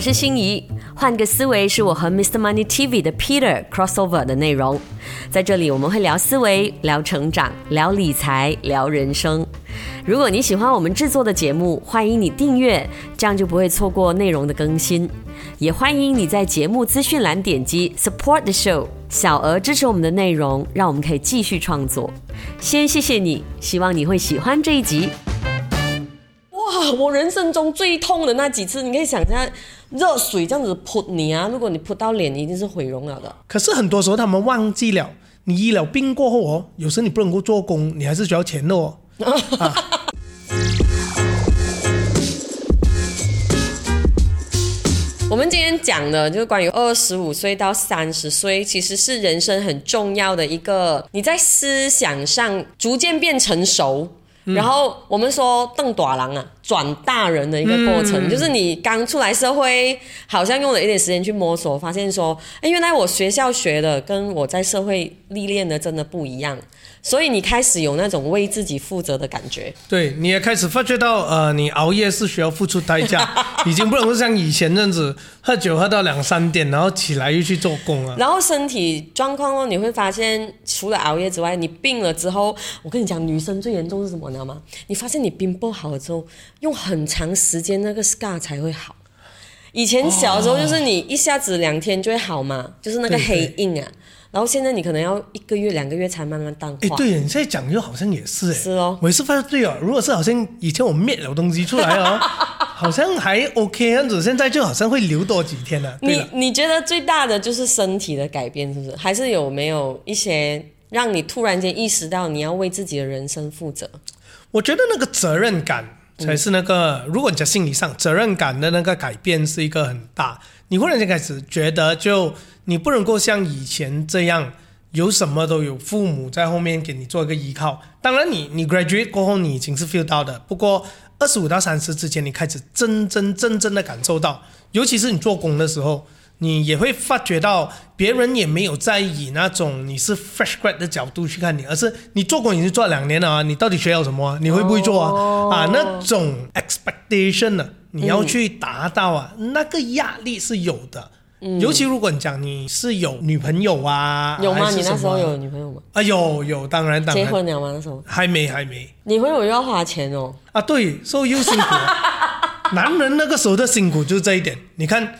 我是心怡。换个思维是我和 Mr. Money TV 的 Peter crossover 的内容，在这里我们会聊思维、聊成长、聊理财、聊人生。如果你喜欢我们制作的节目，欢迎你订阅，这样就不会错过内容的更新。也欢迎你在节目资讯栏点击 Support the Show，小额支持我们的内容，让我们可以继续创作。先谢谢你，希望你会喜欢这一集。哇，我人生中最痛的那几次，你可以想象，热水这样子泼你啊！如果你泼到脸，一定是毁容了的。可是很多时候他们忘记了，你医了病过后哦，有时你不能够做工，你还是需要钱的哦。我们今天讲的就是关于二十五岁到三十岁，其实是人生很重要的一个，你在思想上逐渐变成熟。然后我们说邓短郎啊，转大人的一个过程，就是你刚出来社会，好像用了一点时间去摸索，发现说，哎，原来我学校学的跟我在社会历练的真的不一样。所以你开始有那种为自己负责的感觉，对，你也开始发觉到，呃，你熬夜是需要付出代价，已经不能够像以前这样子喝酒喝到两三点，然后起来又去做工了。然后身体状况哦，你会发现，除了熬夜之外，你病了之后，我跟你讲，女生最严重是什么，你知道吗？你发现你病不好了之后，用很长时间那个 scar 才会好。以前小时候就是你一下子两天就会好嘛，就是那个黑印啊。然后现在你可能要一个月、两个月才慢慢淡化。哎，对，你现在讲又好像也是哎。是哦。我也是发现对哦，如果是好像以前我灭了东西出来哦，好像还 OK 样子，现在就好像会留多几天了。你你觉得最大的就是身体的改变，是不是？还是有没有一些让你突然间意识到你要为自己的人生负责？我觉得那个责任感才是那个，如果你在心理上责任感的那个改变是一个很大。你忽然间开始觉得就。你不能够像以前这样，有什么都有父母在后面给你做一个依靠。当然，你你 graduate 过后，你已经是 feel 到的。不过，二十五到三十之间，你开始真真正正的感受到，尤其是你做工的时候，你也会发觉到，别人也没有在以那种你是 fresh grad 的角度去看你，而是你做工已经做了两年了啊，你到底学了什么？你会不会做啊？啊，那种 expectation 呢，你要去达到啊，那个压力是有的。尤其如果你讲你是有女朋友啊，有吗？你那时候有女朋友吗？啊，有有，当然当然。结婚了吗？那时候还没还没。你婚又要花钱哦。啊，对，所以又辛苦。男人那个时候的辛苦就是这一点。你看，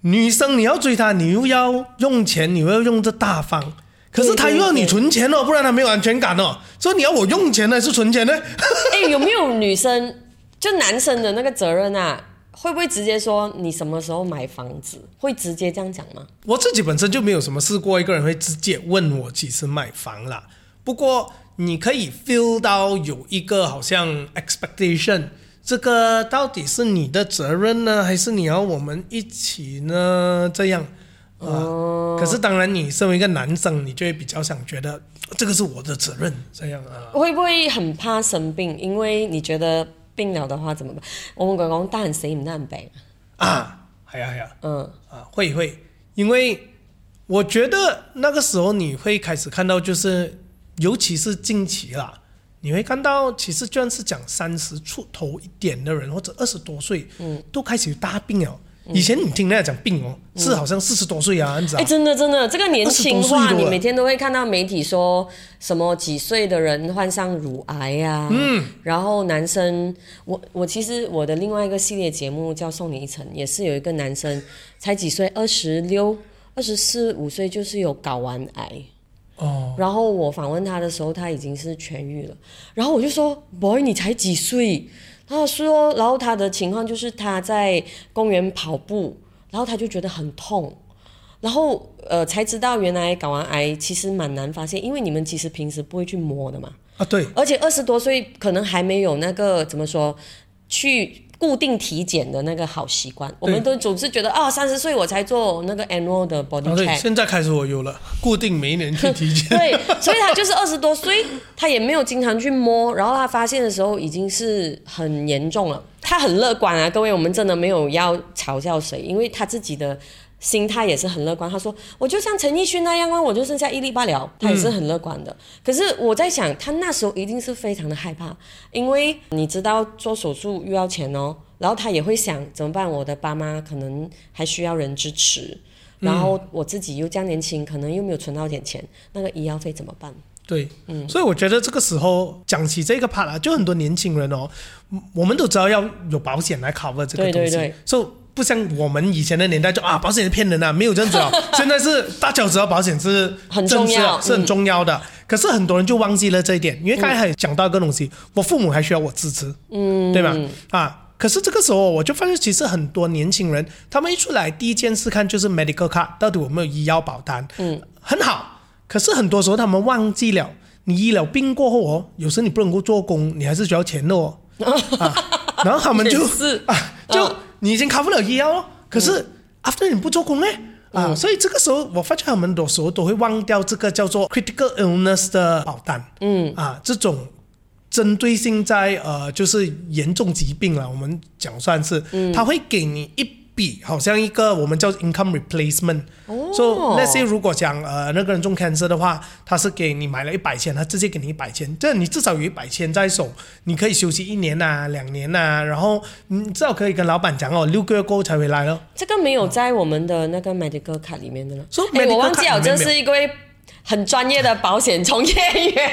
女生你要追她，你又要用钱，你又要用这大方，可是他又要你存钱哦，不然他没有安全感哦。所以你要我用钱还是存钱呢？哎，有没有女生就男生的那个责任啊？会不会直接说你什么时候买房子？会直接这样讲吗？我自己本身就没有什么试过，一个人会直接问我几时买房啦。不过你可以 feel 到有一个好像 expectation，这个到底是你的责任呢，还是你要我们一起呢？这样啊？可是当然，你身为一个男生，你就会比较想觉得这个是我的责任，这样啊？会不会很怕生病？因为你觉得。病了的话怎么办？我们讲讲但死唔但病。啊，系啊系啊，嗯。啊会会，因为我觉得那个时候你会开始看到，就是尤其是近期啦，你会看到，其实就算是讲三十出头一点的人，或者二十多岁，嗯，都开始有大病了。以前你听人家讲病哦，是好像四十多岁啊，你知道？哎，真的真的，这个年轻化，你每天都会看到媒体说什么几岁的人患上乳癌呀？嗯，然后男生，我我其实我的另外一个系列节目叫《送你一程》，也是有一个男生才几岁，二十六、二十四五岁就是有睾丸癌哦。然后我访问他的时候，他已经是痊愈了。然后我就说：“boy，你才几岁？”他说，然后他的情况就是他在公园跑步，然后他就觉得很痛，然后呃才知道原来睾丸癌其实蛮难发现，因为你们其实平时不会去摸的嘛。啊，对。而且二十多岁可能还没有那个怎么说去。固定体检的那个好习惯，我们都总是觉得哦，三十岁我才做那个 annual 的 body check。现在开始我有了，固定每一年去体检。对，所以他就是二十多岁，他也没有经常去摸，然后他发现的时候已经是很严重了。他很乐观啊，各位，我们真的没有要嘲笑谁，因为他自己的。心态也是很乐观，他说我就像陈奕迅那样啊，我就剩下一粒罢了，他也是很乐观的。可是我在想，他那时候一定是非常的害怕，因为你知道做手术又要钱哦，然后他也会想怎么办？我的爸妈可能还需要人支持，然后我自己又这样年轻，可能又没有存到点钱，那个医药费怎么办？对，嗯，所以我觉得这个时候讲起这个 part 啊，就很多年轻人哦，我们都知道要有保险来 cover 这个东西，所以不像我们以前的年代就啊，保险是骗人的，没有这样子哦。现在是大家知道保险是 很重要，是很重要的。可是很多人就忘记了这一点，因为刚才还讲到一个东西，我父母还需要我支持，嗯，对吧？啊，可是这个时候我就发现，其实很多年轻人他们一出来第一件事看就是 medical card 到底有没有医药保单，嗯，很好。可是很多时候他们忘记了，你医了病过后哦，有时你不能够做工，你还是需要钱的哦。啊，然后他们就 啊，就你已经 cover 了医药了，可是 after 你不做工呢？啊，所以这个时候我发觉他们有时候都会忘掉这个叫做 critical illness 的保单。嗯，啊，这种针对性在呃就是严重疾病了，我们讲算是，他会给你一。好像一个我们叫 income replacement，说那些如果讲呃那个人中 cancer 的话，他是给你买了一百千，他直接给你一百千，这你至少有一百千在手，你可以休息一年呐、两年呐，然后你至少可以跟老板讲哦，六个月过后才回来了。这个没有在我们的那个 medical 卡里面的了。哎，我忘记了，这是一位很专业的保险从业员，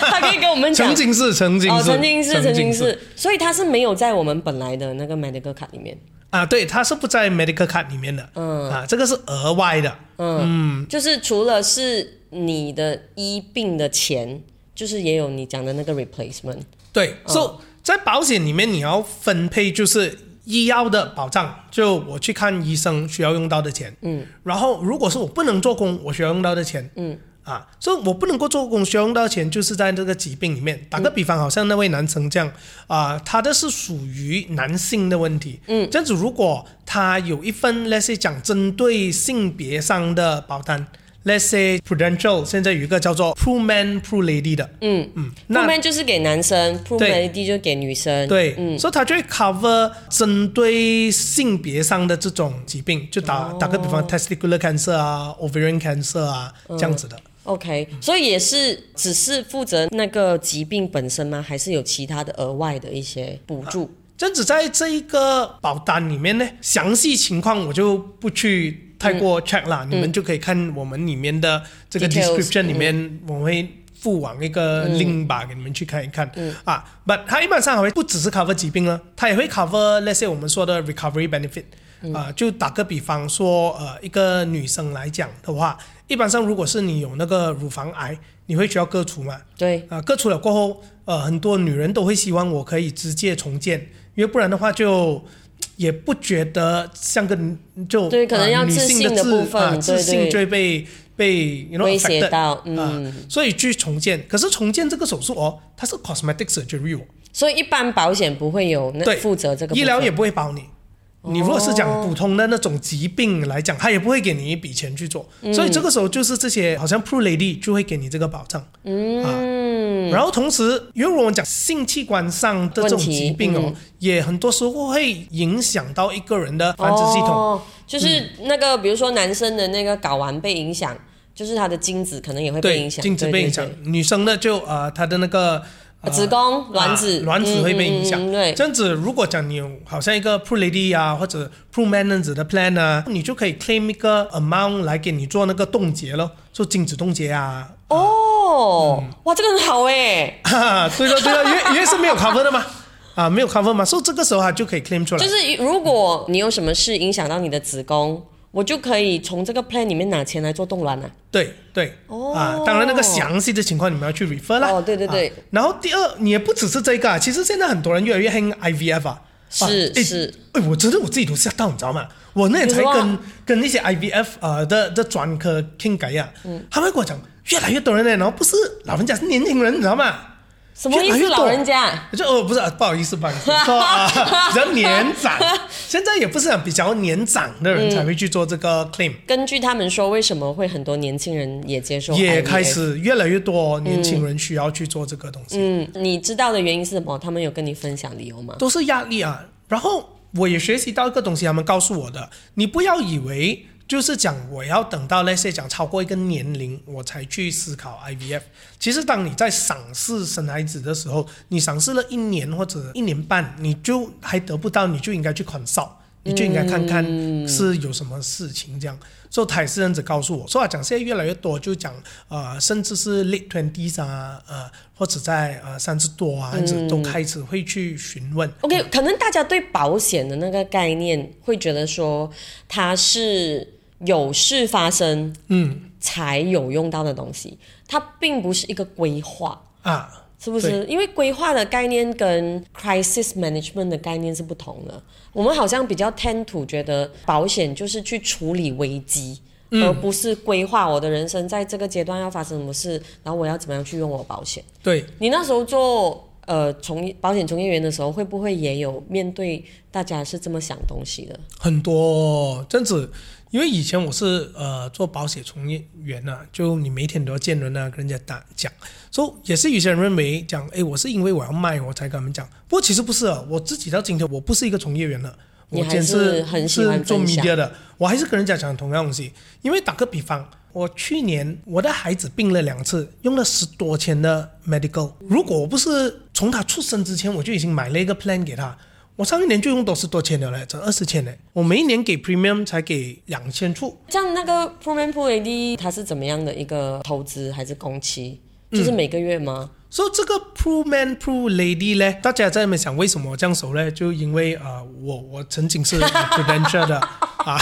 他可以跟我们讲。曾经是，曾经是，曾经是，曾经是，所以他是没有在我们本来的那个 medical 卡里面。啊，对，它是不在 medical card 里面的，嗯，啊，这个是额外的，嗯，就是除了是你的医病的钱，就是也有你讲的那个 replacement，对，所以在保险里面你要分配就是医药的保障，就我去看医生需要用到的钱，嗯，然后如果是我不能做工，我需要用到的钱，嗯。啊，所以我不能够做工需要用到钱，就是在这个疾病里面。打个比方，好像那位男生这样，啊，他的是属于男性的问题。嗯，这样子，如果他有一份，let's say 讲针对性别上的保单，let's say Prudential 现在有一个叫做 Pro Man Pro Lady 的。嗯嗯，Pro Man 就是给男生，Pro Lady 就给女生。对，嗯，所以他就会 cover 针对性别上的这种疾病，就打打个比方，testicular cancer 啊，ovarian cancer 啊，这样子的。OK，所以也是只是负责那个疾病本身吗？还是有其他的额外的一些补助？这只在这一个保单里面呢，详细情况我就不去太过 check 啦，你们就可以看我们里面的这个 description 里面，我会附往一个 link 吧，给你们去看一看。啊，But 它一般上还会不只是 cover 疾病呢，它也会 cover let's say 我们说的 recovery benefit。啊，就打个比方说，呃，一个女生来讲的话。一般上，如果是你有那个乳房癌，你会需要割除嘛？对啊，割除了过后，呃，很多女人都会希望我可以直接重建，因为不然的话就也不觉得像个就对，可能要自信的部分，自信就会被被威胁到，嗯，所以去重建。可是重建这个手术哦，它是 cosmetic surgery，所以一般保险不会有那负责这个，医疗也不会保你。你如果是讲普通的那种疾病来讲，他也不会给你一笔钱去做，所以这个时候就是这些好像 Pro Lady 就会给你这个保障，嗯，然后同时，因为我们讲性器官上的这种疾病哦，也很多时候会影响到一个人的繁殖系统，就是那个比如说男生的那个睾丸被影响，就是他的精子可能也会被影响，精子被影响，女生的就呃他的那个。子宫、卵子、卵子会被影响。对，这样子如果讲你有好像一个 Pro Lady 啊，或者 Pro Man 那样子的 plan 啊，你就可以 claim 一个 amount 来给你做那个冻结咯，做精子冻结啊。哦，哇，这个很好 哎。对了对了，因为因为是没有 cover 的嘛，啊，没有 cover 嘛，所以这个时候啊就可以 claim 出来。就是如果你有什么事影响到你的子宫。我就可以从这个 plan 里面拿钱来做动卵了。对对，哦啊，当然那个详细的情况你们要去 refer 啦。哦，对对对。然后第二，你也不只是这个，啊其实现在很多人越来越恨 IVF 啊。是是。哎，我真的我自己都吓到，你知道吗？我那天才跟跟那些 IVF 呃的的专科 king 改呀，他们跟我讲，越来越多人呢，然后不是老人家，是年轻人，你知道吗？什么意思？老人家就哦，不是，不好意思，不好意思，说啊，比较年长，现在也不是比较年长的人才会去做这个 claim。根据他们说，为什么会很多年轻人也接受？也开始越来越多年轻人需要去做这个东西。嗯，你知道的原因是什么？他们有跟你分享理由吗？都是压力啊。然后我也学习到一个东西，他们告诉我的，你不要以为。就是讲我要等到那些讲超过一个年龄，我才去思考 IVF。其实当你在赏试生孩子的时候，你赏试了一年或者一年半，你就还得不到，你就应该去 consult，你就应该看看是有什么事情这样。所以他也是这样子告诉我，说啊讲现在越来越多，就讲呃，甚至是 late twenties 啊，呃，或者在呃三十多啊，这样子都开始会去询问。OK，可能大家对保险的那个概念会觉得说它是有事发生，嗯才有用到的东西，它并不是一个规划。啊，是不是？因为规划的概念跟 crisis management 的概念是不同的。我们好像比较 tend to 觉得保险就是去处理危机，嗯而不是规划我的人生在这个阶段要发生什么事，然后我要怎么样去用我保险。对，你那时候做呃从业保险从业员的时候，会不会也有面对大家是这么想东西的？很多这样子，因为以前我是呃做保险从业员啊，就你每天都要见人啊，跟人家打讲，所以也是有些人认为讲，诶，我是因为我要卖我才跟他们讲，不过其实不是啊，我自己到今天我不是一个从业员了。我简直还是做 media 的，我还是跟人家讲同样东西。因为打个比方，我去年我的孩子病了两次，用了十多千的 medical。如果我不是从他出生之前我就已经买了一个 plan 给他，我上一年就用多十多千了嘞，整二十千嘞。我每一年给 premium 才给两千出，像那个 Proman Pro AD 它是怎么样的一个投资还是工期？就是每个月吗？所以这个 pro man pro lady 呢，大家在那边想为什么我这样熟呢？就因为呃，我我曾经是 prudential 的啊，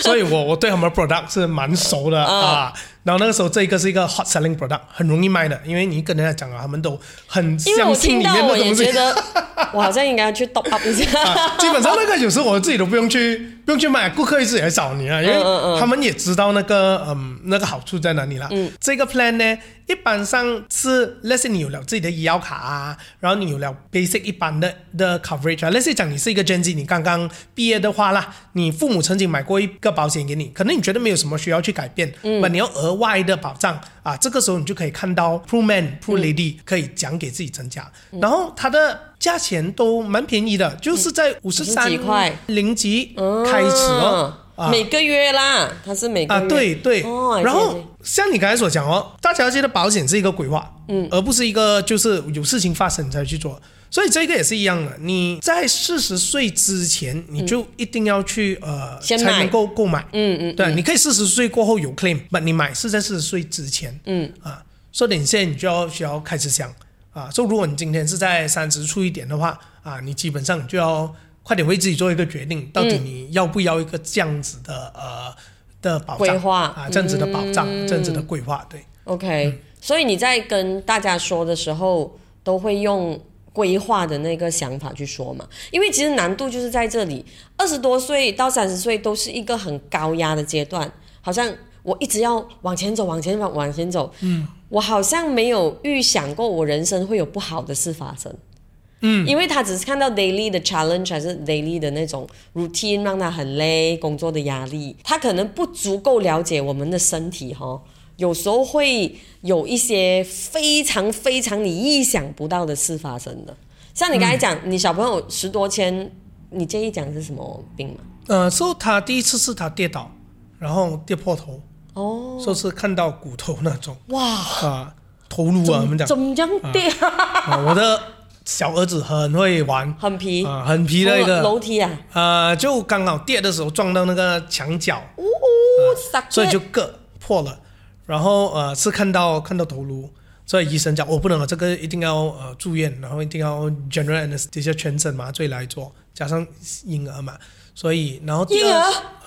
所以我我对他们 product 是蛮熟的啊。然后那个时候这一个是一个 hot selling product，很容易卖的，因为你跟人家讲啊，他们都很相信里面的东西觉。得，我好像应该去 top up 一下。啊，基本上那个有时候我自己都不用去，不用去买，顾客一直来找你啊，因为他们也知道那个嗯那个好处在哪里啦。嗯，这个 plan 呢，一般上是，let's say 你有了自己的医药卡啊，然后你有了 basic 一般的的 coverage 啊，let's say 讲你是一个 Gen Z，你刚刚毕业的话啦，你父母曾经买过一个保险给你，可能你觉得没有什么需要去改变，嗯，你要额外的保障啊，这个时候你就可以看到 pro man pro lady 可以讲给自己增加，然后它的价钱都蛮便宜的，就是在五十三块。零级开始哦。嗯每个月啦，它是每个啊，月。对对，哦然后像你刚才所讲哦，大家觉得保险是一个规划，嗯，而不是一个就是有事情发生你才去做，所以这个也是一样的。你在四十岁之前，你就一定要去、呃，才能够购买，嗯嗯，对，你可以四十岁过后有 claim，不你买是在四十岁之前，嗯。啊，所以你现在你就要需要开始想。啊，所以如果你今天是在三十出一点的话啊，你基本上就要快点为自己做一个决定，到底你要不要一个这样子的呃的保障啊，这样子的保障，这样子的规划，对。OK，、所以你在跟大家说的时候，都会用规划的那个想法去说嘛？因为其实难度就是在这里，二十多岁到三十岁都是一个很高压的阶段，好像我一直要往前走，往前往往前走。嗯，我好像没有预想过我人生会有不好的事发生。嗯，因为他只是看到 daily 的 challenge 还是 daily 的那种 routine 让他很累，工作的压力，他可能不足够了解我们的身体哈。有时候会有一些非常非常你意想不到的事发生的，像你刚才讲，你小朋友十多千，你建议讲是什么病吗？呃，说他第一次是他跌倒，然后跌破头，哦，说是看到骨头那种哇，啊，头颅啊，我们讲怎么样跌？啊，我的小儿子很会玩很皮，啊，很皮的一个，楼梯啊，呃，就刚好跌的时候撞到那个墙角，哦，撒所以就硌破了，然后呃是看到看到头颅，所以医生讲我、哦、不能了，这个一定要呃住院，然后一定要 general anesthesia 全身麻醉来做，加上婴儿嘛，所以然后第二婴儿？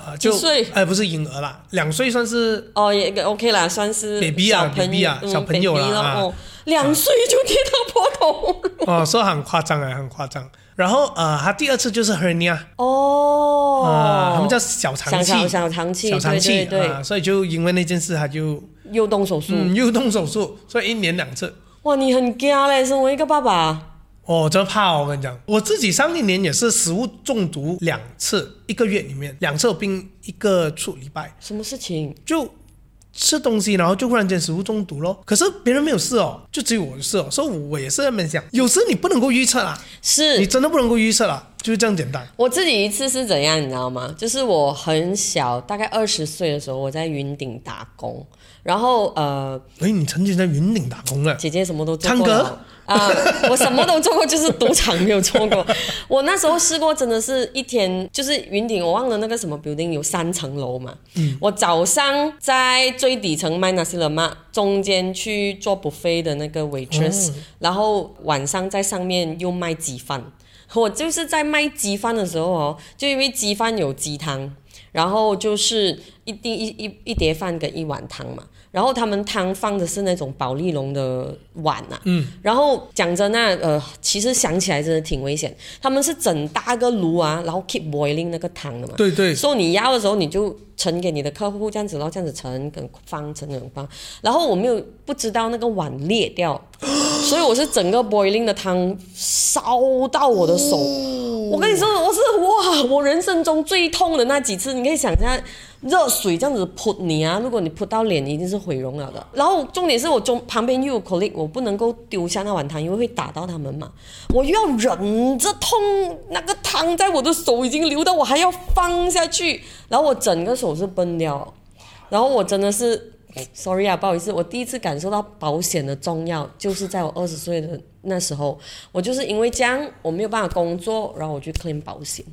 啊就岁？哎不是婴儿啦，两岁算是哦，也 OK 啦，算是 baby 啊 baby 啊嗯小朋友啦 baby 啊。哦，两岁就跌到破头，哦，说很夸张啊，很夸张。然后呃，他第二次就是 hernia 哦，啊，他们叫小肠气，小肠气，小肠气对对对，啊，所以就因为那件事，他就又动手术，嗯又动手术，所以一年两次。哇，你很惊嘞，身为一个爸爸，哦，真怕哦！我跟你讲，我自己上一年也是食物中毒两次，一个月里面两次有病，一个出礼拜，什么事情？就吃东西，然后就忽然间食物中毒咯。可是别人没有事哦，就只有我有事哦，所以我也是在那边想，有时你不能够预测啦，是你真的不能够预测啦。就是这样简单。我自己一次是怎样，你知道吗？就是我很小，大概二十岁的时候，我在云顶打工，然后呃，哎，你曾经在云顶打工啊？姐姐什么都做过唱歌啊，我什么都做过，就是赌场没有做过。我那时候试过，真的是一天，就是云顶，我忘了那个什么 building 有三层楼嘛。嗯。我早上在最底层卖那些了嘛，中间去做 buffet 的那个 waitress，然后晚上在上面又卖鸡饭。我就是在卖鸡饭的时候哦，就因为鸡饭有鸡汤，然后就是一滴一一一碟饭跟一碗汤嘛。然后他们汤放的是那种宝丽龙的碗呐，嗯，然后讲真那呃，其实想起来真的挺危险。他们是整大个炉啊，然后 keep boiling 那个汤的嘛，对对。所以你要的时候你就盛给你的客户这样子，然后这样子盛跟放盛跟放。然后我没有不知道那个碗裂掉，所以我是整个 boiling 的汤烧到我的手。我跟你说，我是哇，我人生中最痛的那几次，你可以想象。热水这样子泼你啊！如果你泼到脸，一定是毁容了的。然后重点是我中旁边又有客人我不能够丢下那碗汤，因为会打到他们嘛。我又要忍着痛，那个汤在我的手已经流到，我还要放下去，然后我整个手是崩掉。然后我真的是，sorry 啊，不好意思，我第一次感受到保险的重要，就是在我二十岁的那时候，我就是因为这样我没有办法工作，然后我去 claim 保险。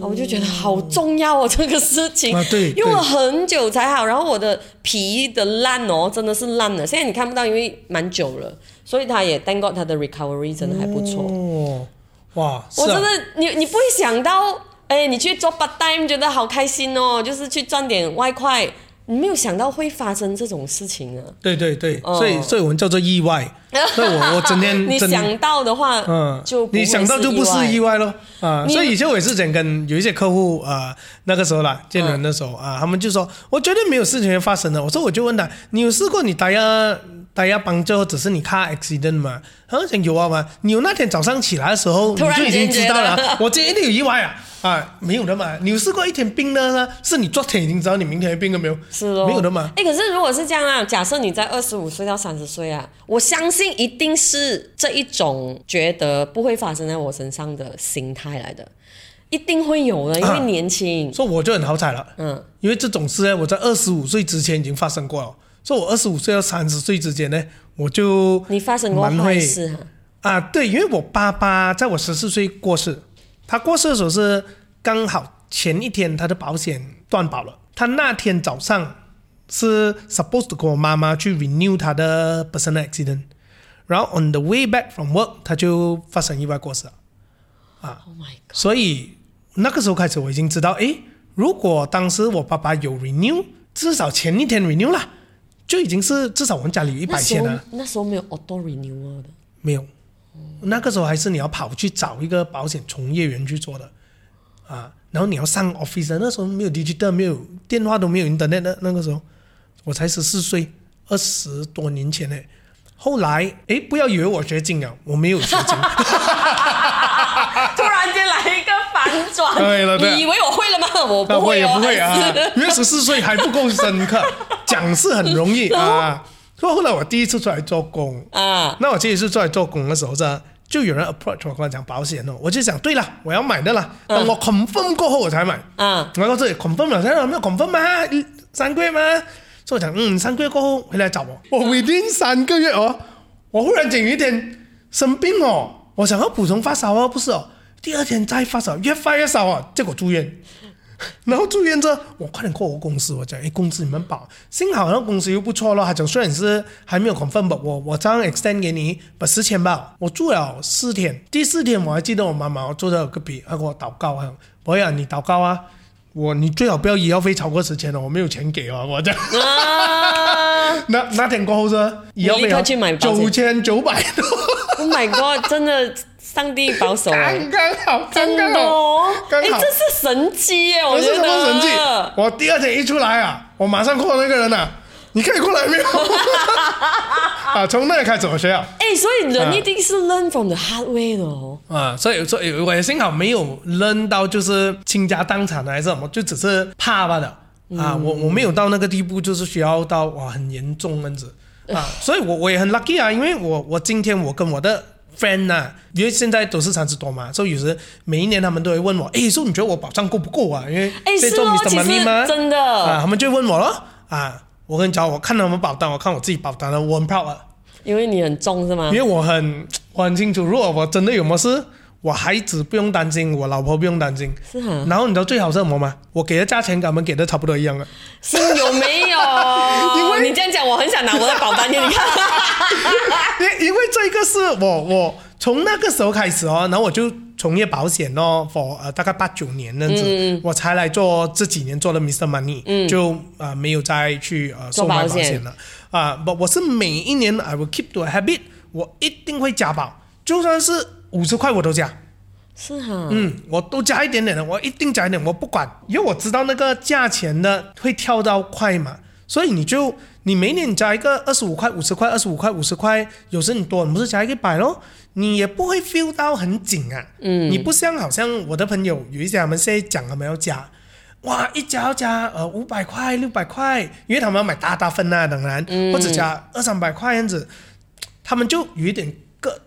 我就觉得好重要哦，这个事情，用了很久才好。然后我的皮的烂哦，真的是烂了。现在你看不到，因为蛮久了，所以他也 thank God 他的 recovery 真的还不错。哦，哇，我真的，你你不会想到，哎，你去做 part time 觉得好开心哦，就是去赚点外快。你没有想到会发生这种事情啊！对对对，所以所以我们叫做意外。所以我我整天 你想到的话，嗯，就你想到就不是意外咯啊！所以以前我也是讲跟有一些客户啊，那个时候啦，见人的时候啊，他们就说我绝对没有事情会发生的。我说我就问他，你有试过你大家大家帮助，只是你看 accident 吗？他说有啊嘛，你有那天早上起来的时候，你就已经知道了，我今天一定有意外啊！啊，没有的嘛！你有试过一天病的呢？是你昨天已经知道你明天会病了没有？是哦，没有的嘛。哎，可是如果是这样啊，假设你在二十五岁到三十岁啊，我相信一定是这一种觉得不会发生在我身上的心态来的，一定会有的，因为年轻。所以我就很好彩了，嗯，因为这种事呢，我在二十五岁之前已经发生过了。所以我二十五岁到三十岁之间呢，我就你发生过坏事哈？啊，对，因为我爸爸在我十四岁过世。他过世的时候是刚好前一天，他的保险断保了。他那天早上是 supposed 跟我妈妈去 renew 他的 personal accident，然后 on the way back from work 他就发生意外过世了。啊，所以那个时候开始我已经知道，诶，如果当时我爸爸有 renew，至少前一天 renew 了，就已经是至少我们家里有一百千了。那时候没有 auto renew 的，没有。那个时候还是你要跑去找一个保险从业员去做的，啊，然后你要上 office，那时候没有 digital，没有电话都没有 internet 的那个时候，我才十四岁，二十多年前呢。后来，哎，不要以为我学精了，我没有学精。突然间来一个反转，对了，你以为我会了吗？我不会，也不会啊，因为十四岁还不够深刻，讲是很容易 啊。所以后来我第一次出来做工啊，那我第一次出来做工的时候，呢就有人 approach 我跟我讲保险哦，我就想对了，我要买的啦。等我 confirm 过后我才买。啊，来到这里 confirm 了，现在没有 confirm 吗？三个月吗？所以我讲，嗯，三个月过后回来找我。我 within 三个月哦，我忽然间有一天生病哦，我想要普通发烧哦，不是哦，第二天再发烧，越发越烧啊，结果住院。然后住院之后，我快点过我公司，我讲，哎，公司你们保，幸好那公司又不错了。他讲虽然是还没有 confirm，我我这样 extend 给你，把十千吧。我住了四天，第四天我还记得我妈妈坐在我隔壁，她给我祷告啊，我讲你祷告啊，我你最好不要医药费超过十千了，我没有钱给啊，我讲。啊 那那天过后是医药费九千九百多。Oh my god，真的。上帝保守，刚刚好，真的，哎，这是神机耶！我觉得神迹。我第二天一出来啊，我马上 call 那个人呐，你可以过来没有？啊，从那开始我学啊。哎，所以人一定是 learn from the hard way 的哦。啊，所以所以我也幸好没有 learn 到就是倾家荡产还是什么，就只是怕罢了啊。我我没有到那个地步，就是需要到哇很严重那样子啊。所以我我也很 lucky 啊，因为我我今天我跟我的。Friend 呐，因为现在都是三十多嘛，所以有时每一年他们都会问我，哎，说你觉得我保障够不够啊？因为在做 Mr. Money 吗？真的啊，他们就问我了啊。我跟你讲，我看他们保单，我看我自己保单了，我很 proud 啊。因为你很重是吗？因为我很我很清楚，如果我真的有么事。我孩子不用担心，我老婆不用担心。是啊。然后你知道最好是什么吗？我给的价钱跟他们给的差不多一样啊。是有没有？因为你这样讲，我很想拿我的保单给你看。因因为这个是我我从那个时候开始哦，然后我就从业保险哦，for 呃大概八九年那样子，我才来做这几年做了 Mr. Money，就啊没有再去呃售卖保险了啊。不，我是每一年 I will keep to a habit，我一定会加保，就算是。五十块我都加，是哈，嗯，我都加一点点的，我一定加一点，我不管，因为我知道那个价钱的会跳到快嘛，所以你就你每年加一个二十五块、五十块、二十五块、五十块，有时你多，你不是加一个百咯，你也不会 feel 到很紧啊，嗯，你不像好像我的朋友有一些他们现在讲他们要加，哇，一加要加呃五百块、六百块，因为他们要买大大份啊，当然，或者加二三百块样子，他们就有一点个。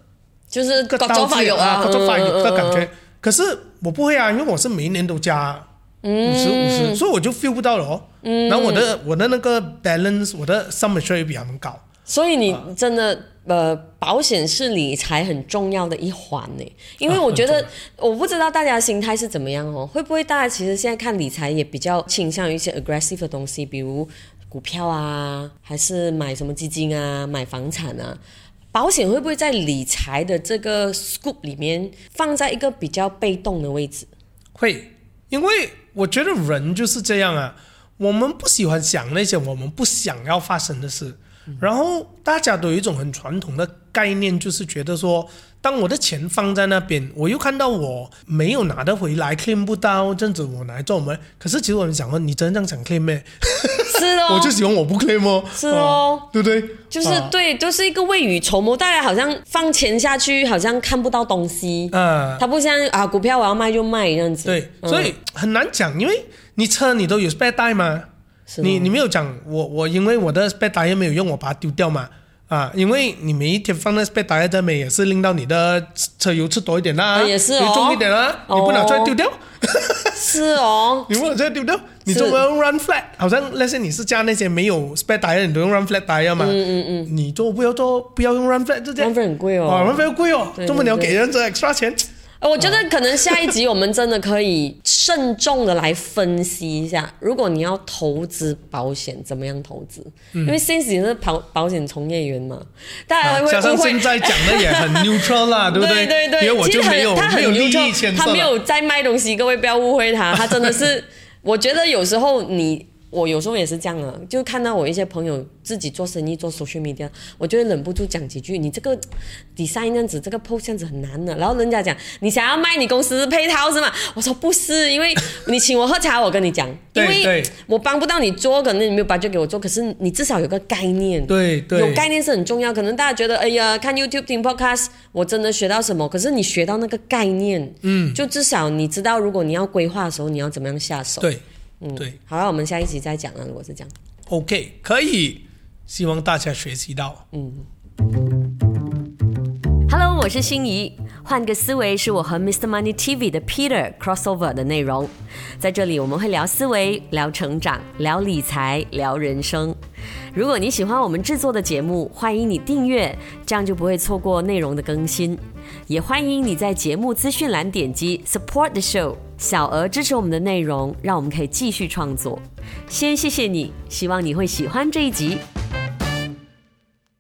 就是个刀法有啊，个做法有个感觉。可是我不会啊，因为我是每一年都加五十五十，所以我就 feel 不到了哦。然后我的我的那个 balance，我的 sum assured 比他们高。所以你真的呃，保险是理财很重要的一环呢。因为我觉得，我不知道大家心态是怎么样哦，会不会大家其实现在看理财也比较倾向于一些 aggressive 的东西，比如股票啊，还是买什么基金啊，买房产啊。保险会不会在理财的这个 scope 里面放在一个比较被动的位置？会，因为我觉得人就是这样啊，我们不喜欢想那些我们不想要发生的事，然后大家都有一种很传统的概念，就是觉得说。当我的钱放在那边，我又看到我没有拿得回来，claim 不到，这样子我来做我们？可是其实我们想问，你真正想 claim 咩？是哦，我就喜欢我不 claim 哦，是哦，对不对？就是对，就是一个未雨绸缪。大家好像放钱下去，好像看不到东西。嗯，它不像啊，股票我要卖就卖这样子。对，所以很难讲，因为你车你都有 spare 带吗？你你没有讲我我因为我的 spare 带没有用，我把它丢掉嘛？啊，因为你每一天放那被打在这边，也是令到你的车油吃多一点啦，也是哦，重一点啦，你不拿出来丢掉，是哦，你不拿出来丢掉，你怎么用 run flat？好像那些你是加那些没有 spare tire，你都用 run flat tire 嘛？嗯嗯嗯，你做不要做，不要用 run flat，就这样。run flat 很贵哦，啊，run flat 贵哦，这么你要给人这 extra 钱。我觉得可能下一集我们真的可以慎重的来分析一下，如果你要投资保险，怎么样投资？因为 since 你是保保险从业员嘛，大家会不会？现在讲的也很 neutral 啦，对不对？对对对，因为我就没有没有利益牵他没有在卖东西，各位不要误会他，他真的是，我觉得有时候你。我有时候也是这样啊，就看到我一些朋友自己做生意做 social media，我就会忍不住讲几句：“你这个 design 这样子，这个 post 这样子很难的。”然后人家讲：“你想要卖你公司配套是吗？”我说：“不是，因为你请我喝茶，我跟你讲，因为我帮不到你做，可能你没有把就给我做，可是你至少有个概念，对对，有概念是很重要。可能大家觉得，哎呀，看 YouTube 听 podcast，我真的学到什么？可是你学到那个概念，嗯，就至少你知道，如果你要规划的时候，你要怎么样下手？对。嗯，对，好了，我们下一集再讲了。如果是这样，OK，可以，希望大家学习到。嗯，Hello，我是心怡，换个思维是我和 Mr. Money TV 的 Peter crossover 的内容，在这里我们会聊思维、聊成长、聊理财、聊人生。如果你喜欢我们制作的节目，欢迎你订阅，这样就不会错过内容的更新。也欢迎你在节目资讯栏点击 Support the Show。小额支持我们的内容，让我们可以继续创作。先谢谢你，希望你会喜欢这一集。